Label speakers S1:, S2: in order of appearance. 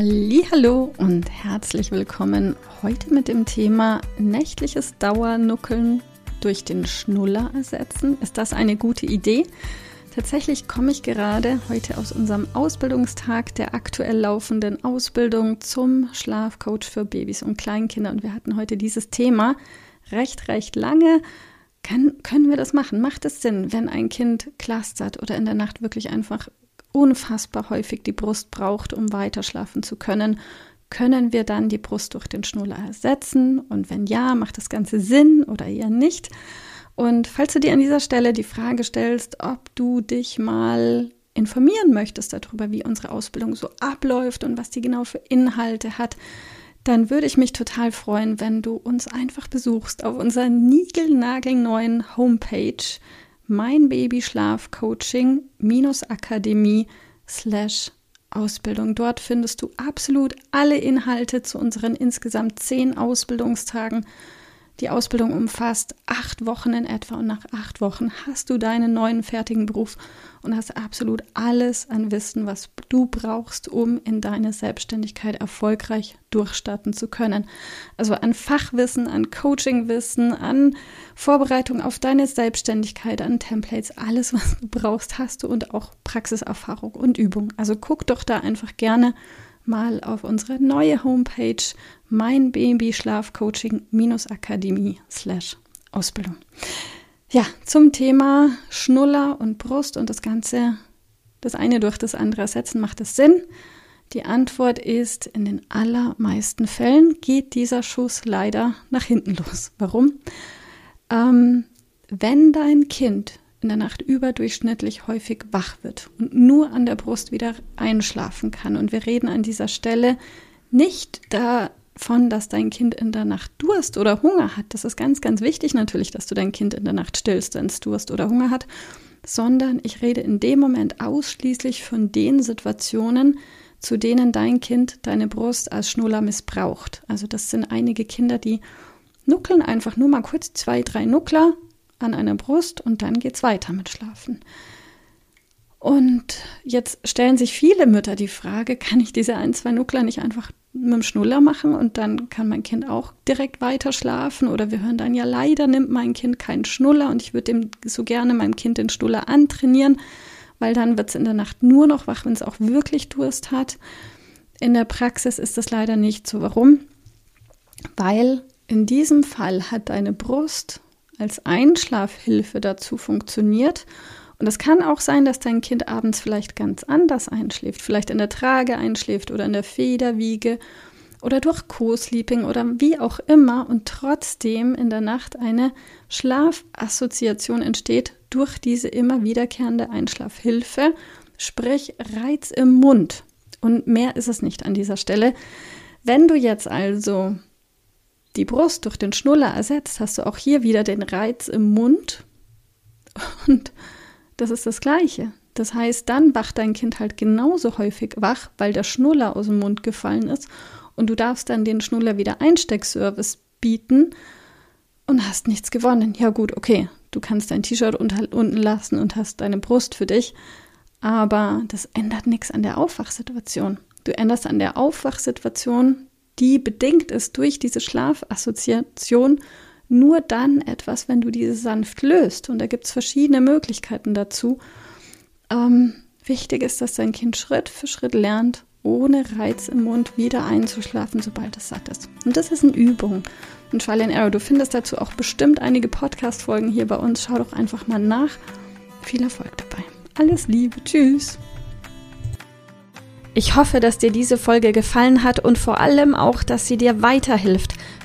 S1: Hallo und herzlich willkommen heute mit dem Thema nächtliches Dauernuckeln durch den Schnuller ersetzen. Ist das eine gute Idee? Tatsächlich komme ich gerade heute aus unserem Ausbildungstag der aktuell laufenden Ausbildung zum Schlafcoach für Babys und Kleinkinder und wir hatten heute dieses Thema recht, recht lange. Kann, können wir das machen? Macht es Sinn, wenn ein Kind clustert oder in der Nacht wirklich einfach unfassbar häufig die Brust braucht, um weiter schlafen zu können, können wir dann die Brust durch den Schnuller ersetzen? Und wenn ja, macht das Ganze Sinn oder eher nicht? Und falls du dir an dieser Stelle die Frage stellst, ob du dich mal informieren möchtest darüber, wie unsere Ausbildung so abläuft und was die genau für Inhalte hat, dann würde ich mich total freuen, wenn du uns einfach besuchst auf unserer niegelnagelneuen Homepage mein Babyschlaf Coaching Akademie slash Ausbildung. Dort findest du absolut alle Inhalte zu unseren insgesamt zehn Ausbildungstagen die Ausbildung umfasst acht Wochen in etwa und nach acht Wochen hast du deinen neuen fertigen Beruf und hast absolut alles an Wissen, was du brauchst, um in deine Selbstständigkeit erfolgreich durchstarten zu können. Also an Fachwissen, an Coachingwissen, an Vorbereitung auf deine Selbstständigkeit, an Templates, alles, was du brauchst, hast du und auch Praxiserfahrung und Übung. Also guck doch da einfach gerne mal auf unsere neue Homepage mein Baby Schlafcoaching Akademie slash Ausbildung. Ja, zum Thema Schnuller und Brust und das Ganze, das eine durch das andere ersetzen, macht es Sinn? Die Antwort ist, in den allermeisten Fällen geht dieser Schuss leider nach hinten los. Warum? Ähm, wenn dein Kind in der Nacht überdurchschnittlich häufig wach wird und nur an der Brust wieder einschlafen kann. Und wir reden an dieser Stelle nicht davon, dass dein Kind in der Nacht Durst oder Hunger hat. Das ist ganz, ganz wichtig natürlich, dass du dein Kind in der Nacht stillst, wenn es Durst oder Hunger hat, sondern ich rede in dem Moment ausschließlich von den Situationen, zu denen dein Kind deine Brust als Schnuller missbraucht. Also das sind einige Kinder, die nuckeln einfach nur mal kurz zwei, drei Nuckler an einer Brust und dann geht's weiter mit Schlafen. Und jetzt stellen sich viele Mütter die Frage, kann ich diese ein, zwei Nuckler nicht einfach mit dem Schnuller machen und dann kann mein Kind auch direkt weiter schlafen? Oder wir hören dann, ja, leider nimmt mein Kind keinen Schnuller und ich würde dem so gerne meinem Kind den Schnuller antrainieren, weil dann wird es in der Nacht nur noch wach, wenn es auch wirklich Durst hat. In der Praxis ist das leider nicht so. Warum? Weil in diesem Fall hat deine Brust als Einschlafhilfe dazu funktioniert. Und es kann auch sein, dass dein Kind abends vielleicht ganz anders einschläft, vielleicht in der Trage einschläft oder in der Federwiege oder durch Co-Sleeping oder wie auch immer und trotzdem in der Nacht eine Schlafassoziation entsteht durch diese immer wiederkehrende Einschlafhilfe, sprich Reiz im Mund. Und mehr ist es nicht an dieser Stelle. Wenn du jetzt also die Brust durch den Schnuller ersetzt, hast du auch hier wieder den Reiz im Mund. Und das ist das Gleiche. Das heißt, dann wacht dein Kind halt genauso häufig wach, weil der Schnuller aus dem Mund gefallen ist. Und du darfst dann den Schnuller wieder Einsteckservice bieten und hast nichts gewonnen. Ja gut, okay, du kannst dein T-Shirt unten lassen und hast deine Brust für dich. Aber das ändert nichts an der Aufwachsituation. Du änderst an der Aufwachsituation die bedingt ist durch diese Schlafassoziation nur dann etwas, wenn du diese sanft löst. Und da gibt es verschiedene Möglichkeiten dazu. Ähm, wichtig ist, dass dein Kind Schritt für Schritt lernt, ohne Reiz im Mund wieder einzuschlafen, sobald es satt ist. Und das ist eine Übung. Und Trial and Arrow, du findest dazu auch bestimmt einige Podcast-Folgen hier bei uns. Schau doch einfach mal nach. Viel Erfolg dabei. Alles Liebe. Tschüss. Ich hoffe, dass dir diese Folge gefallen hat und vor allem auch, dass sie dir weiterhilft